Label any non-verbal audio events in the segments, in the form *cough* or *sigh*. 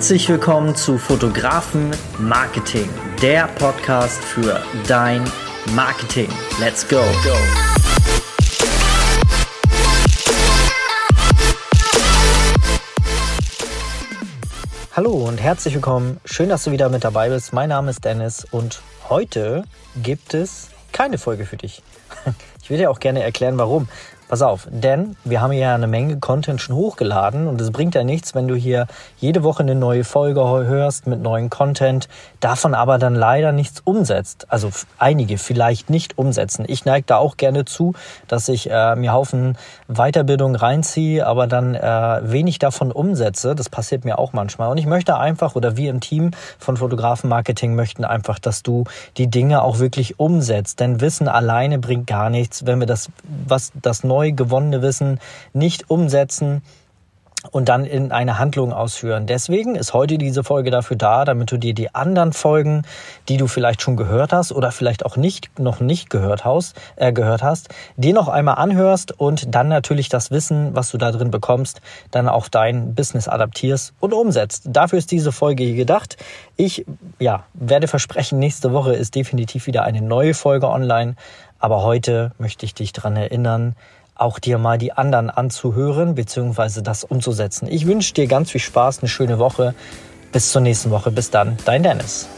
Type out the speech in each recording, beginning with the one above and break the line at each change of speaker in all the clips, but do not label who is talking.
Herzlich willkommen zu Fotografen Marketing, der Podcast für dein Marketing. Let's go. Hallo und herzlich willkommen. Schön, dass du wieder mit dabei bist. Mein Name ist Dennis und heute gibt es keine Folge für dich. *laughs* Ich will dir auch gerne erklären, warum. Pass auf, denn wir haben ja eine Menge Content schon hochgeladen und es bringt ja nichts, wenn du hier jede Woche eine neue Folge hörst mit neuen Content, davon aber dann leider nichts umsetzt. Also einige vielleicht nicht umsetzen. Ich neige da auch gerne zu, dass ich äh, mir Haufen Weiterbildung reinziehe, aber dann äh, wenig davon umsetze. Das passiert mir auch manchmal. Und ich möchte einfach, oder wir im Team von Fotografenmarketing möchten einfach, dass du die Dinge auch wirklich umsetzt. Denn Wissen alleine bringt gar nichts, wenn wir das, was das neue neu gewonnene Wissen nicht umsetzen und dann in eine Handlung ausführen. Deswegen ist heute diese Folge dafür da, damit du dir die anderen Folgen, die du vielleicht schon gehört hast oder vielleicht auch nicht noch nicht gehört hast, äh, gehört hast, dir noch einmal anhörst und dann natürlich das Wissen, was du da drin bekommst, dann auch dein Business adaptierst und umsetzt. Dafür ist diese Folge hier gedacht. Ich ja, werde versprechen, nächste Woche ist definitiv wieder eine neue Folge online, aber heute möchte ich dich daran erinnern, auch dir mal die anderen anzuhören bzw. das umzusetzen. Ich wünsche dir ganz viel Spaß, eine schöne Woche. Bis zur nächsten Woche. Bis dann, dein Dennis.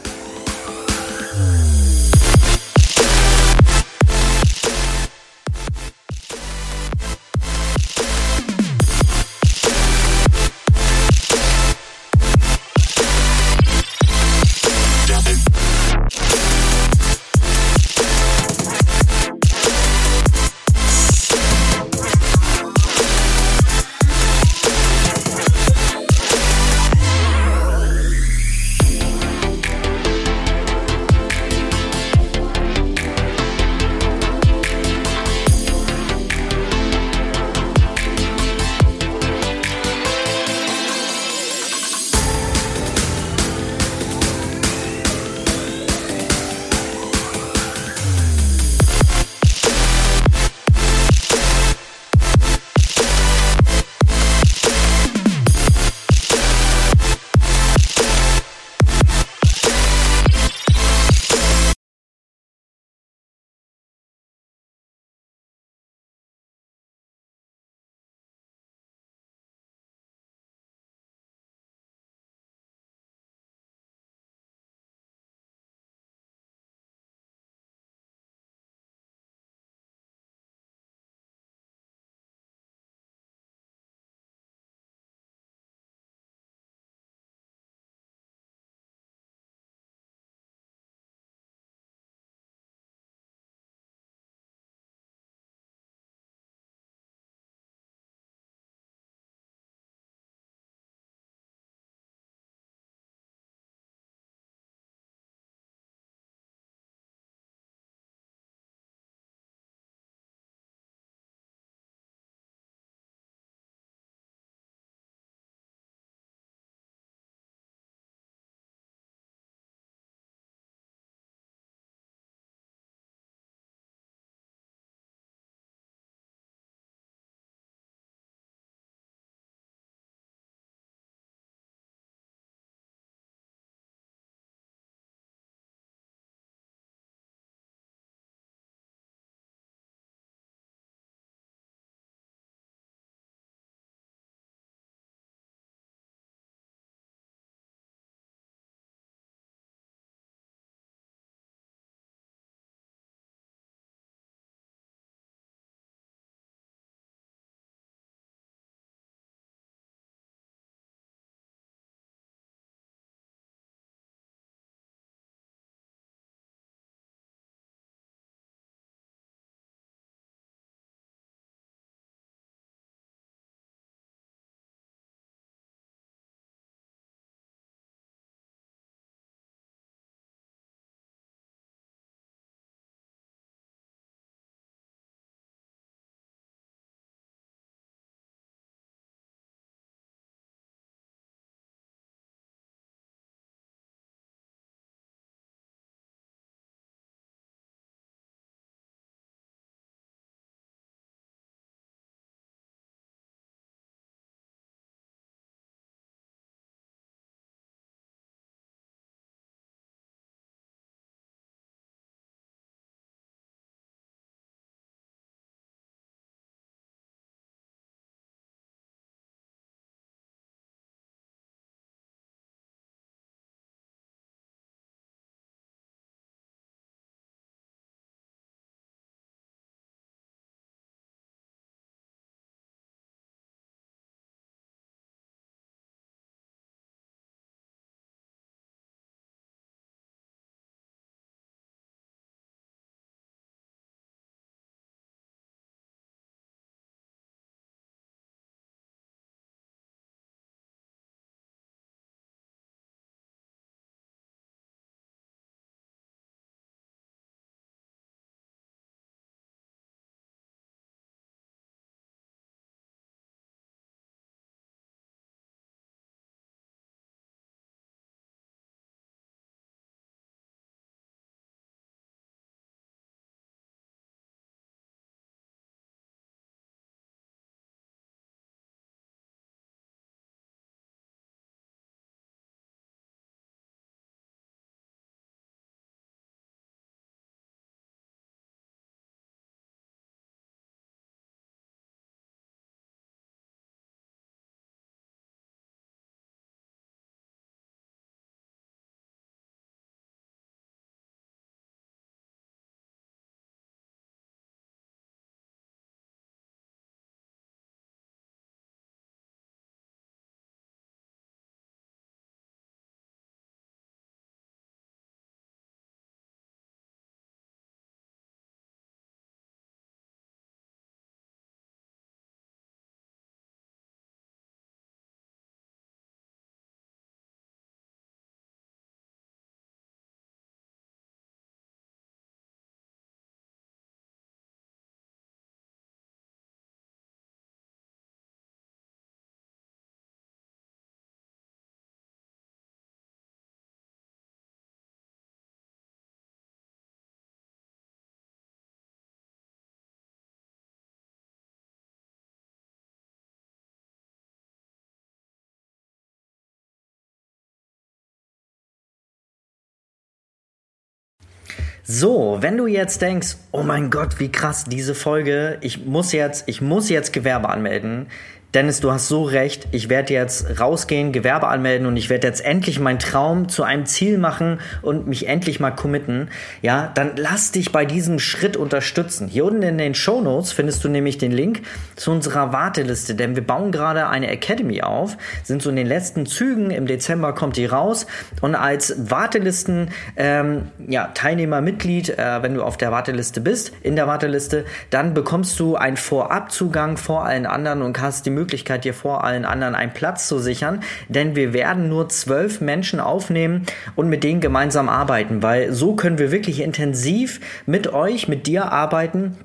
So, wenn du jetzt denkst, oh mein Gott, wie krass diese Folge, ich muss jetzt, ich muss jetzt Gewerbe anmelden, Dennis, du hast so recht. Ich werde jetzt rausgehen, Gewerbe anmelden und ich werde jetzt endlich meinen Traum zu einem Ziel machen und mich endlich mal committen. Ja, dann lass dich bei diesem Schritt unterstützen. Hier unten in den Show Notes findest du nämlich den Link zu unserer Warteliste, denn wir bauen gerade eine Academy auf, sind so in den letzten Zügen. Im Dezember kommt die raus und als Wartelisten, ähm, ja, Teilnehmer, Mitglied, äh, wenn du auf der Warteliste bist, in der Warteliste, dann bekommst du einen Vorabzugang vor allen anderen und hast die Möglichkeit, Möglichkeit, dir vor allen anderen einen Platz zu sichern, denn wir werden nur zwölf Menschen aufnehmen und mit denen gemeinsam arbeiten, weil so können wir wirklich intensiv mit euch, mit dir arbeiten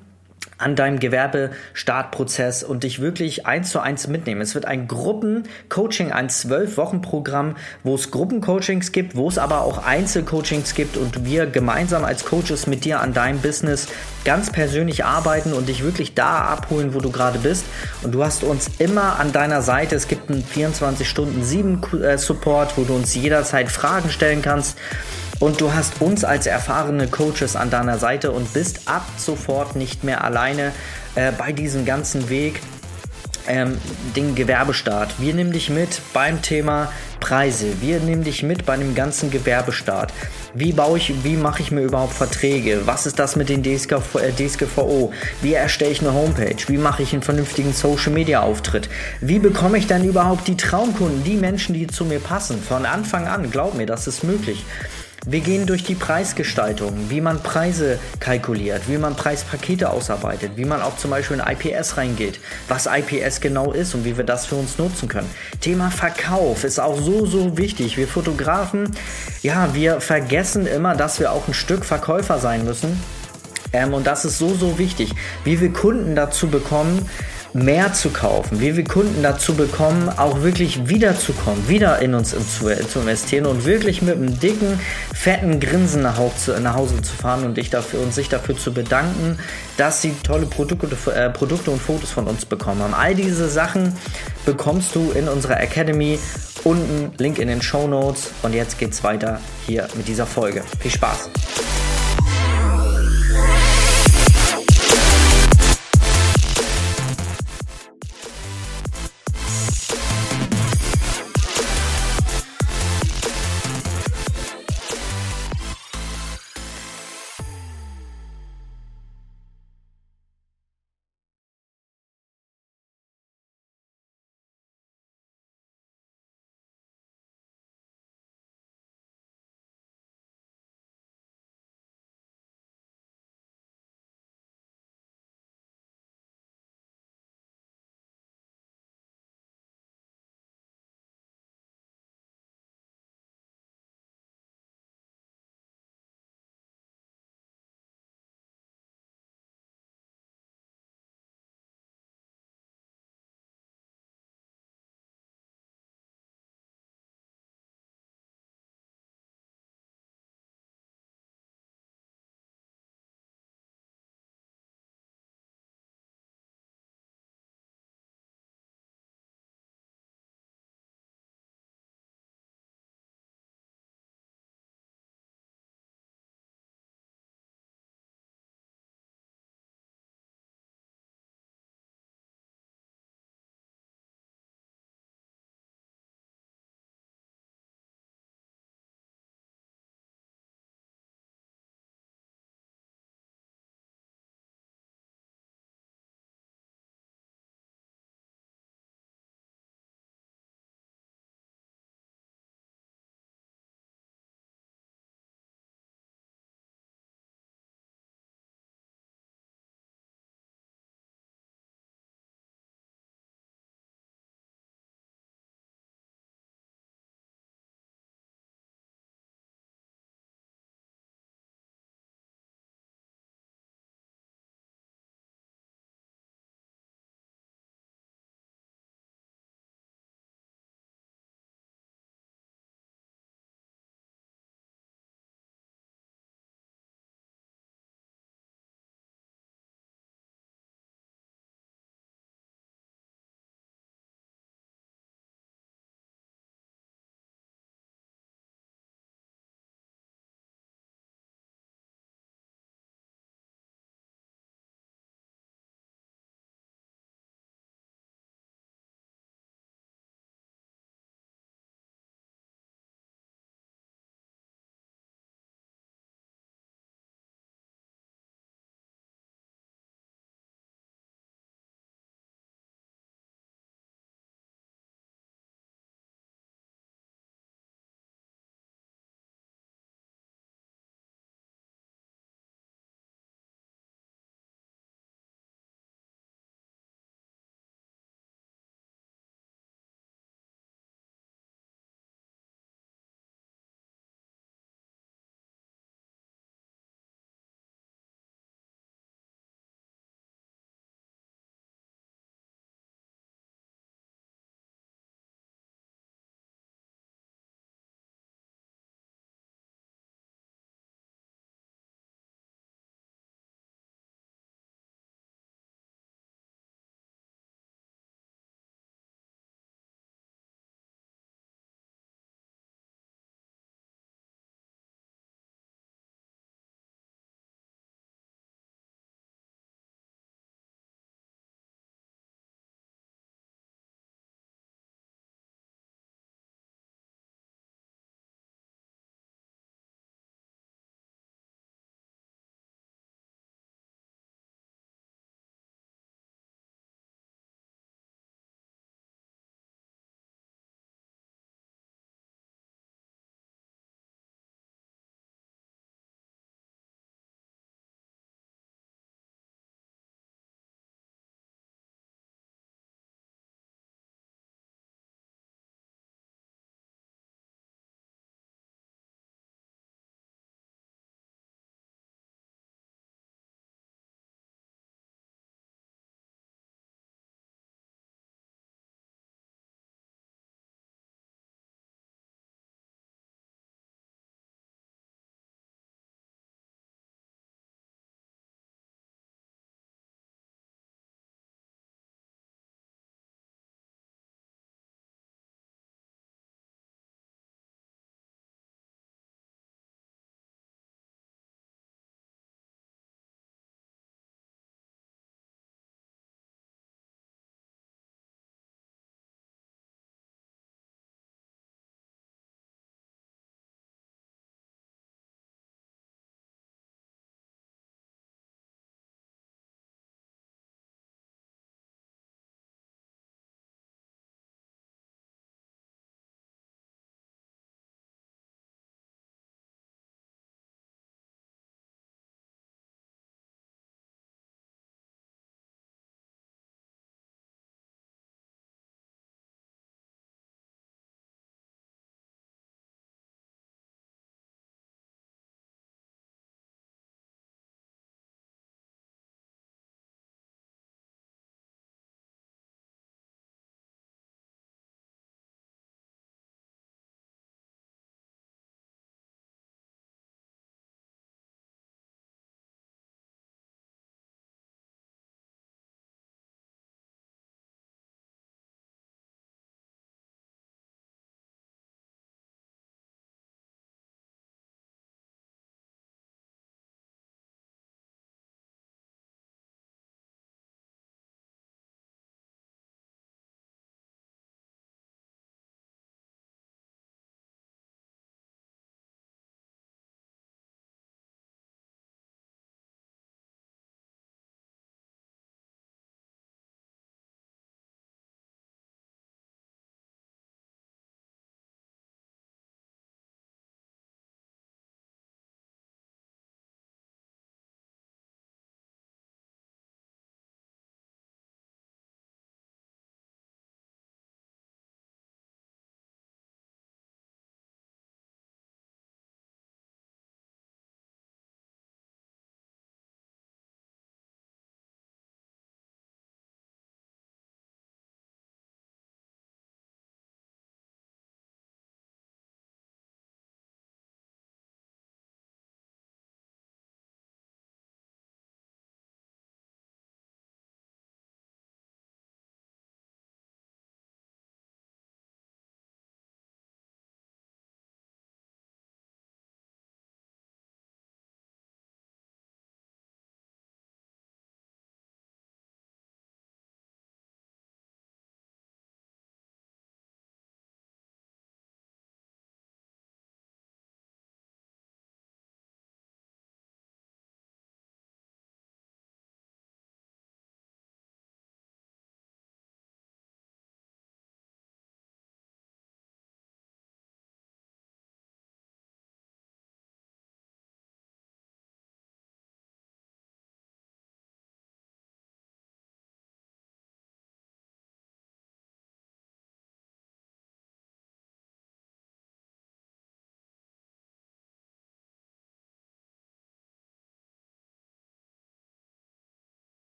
an deinem Gewerbestartprozess und dich wirklich eins zu eins mitnehmen. Es wird ein Gruppencoaching, ein zwölf Wochen Programm, wo es Gruppencoachings gibt, wo es aber auch Einzelcoachings gibt und wir gemeinsam als Coaches mit dir an deinem Business ganz persönlich arbeiten und dich wirklich da abholen, wo du gerade bist. Und du hast uns immer an deiner Seite. Es gibt einen 24 Stunden 7 äh, Support, wo du uns jederzeit Fragen stellen kannst. Und du hast uns als erfahrene Coaches an deiner Seite und bist ab sofort nicht mehr alleine äh, bei diesem ganzen Weg. Ähm, den Gewerbestart. Wir nehmen dich mit beim Thema Preise. Wir nehmen dich mit bei dem ganzen Gewerbestart. Wie baue ich, wie mache ich mir überhaupt Verträge? Was ist das mit den DSGV, äh, DSGVO? Wie erstelle ich eine Homepage? Wie mache ich einen vernünftigen Social Media Auftritt? Wie bekomme ich dann überhaupt die Traumkunden, die Menschen, die zu mir passen? Von Anfang an, glaub mir, das ist möglich. Wir gehen durch die Preisgestaltung, wie man Preise kalkuliert, wie man Preispakete ausarbeitet, wie man auch zum Beispiel in IPS reingeht, was IPS genau ist und wie wir das für uns nutzen können. Thema Verkauf ist auch so, so wichtig. Wir Fotografen, ja, wir vergessen immer, dass wir auch ein Stück Verkäufer sein müssen. Ähm, und das ist so, so wichtig, wie wir Kunden dazu bekommen, mehr zu kaufen, wie wir Kunden dazu bekommen, auch wirklich wiederzukommen, wieder in uns zu, investieren und wirklich mit einem dicken, fetten Grinsen nach, Hause zu fahren und, dich dafür, und sich dafür zu bedanken, dass sie tolle Produkte, äh, Produkte und Fotos von uns bekommen haben. All diese Sachen bekommst du in unserer Academy. Unten Link in den Show Notes. Und jetzt geht's weiter hier mit dieser Folge. Viel Spaß!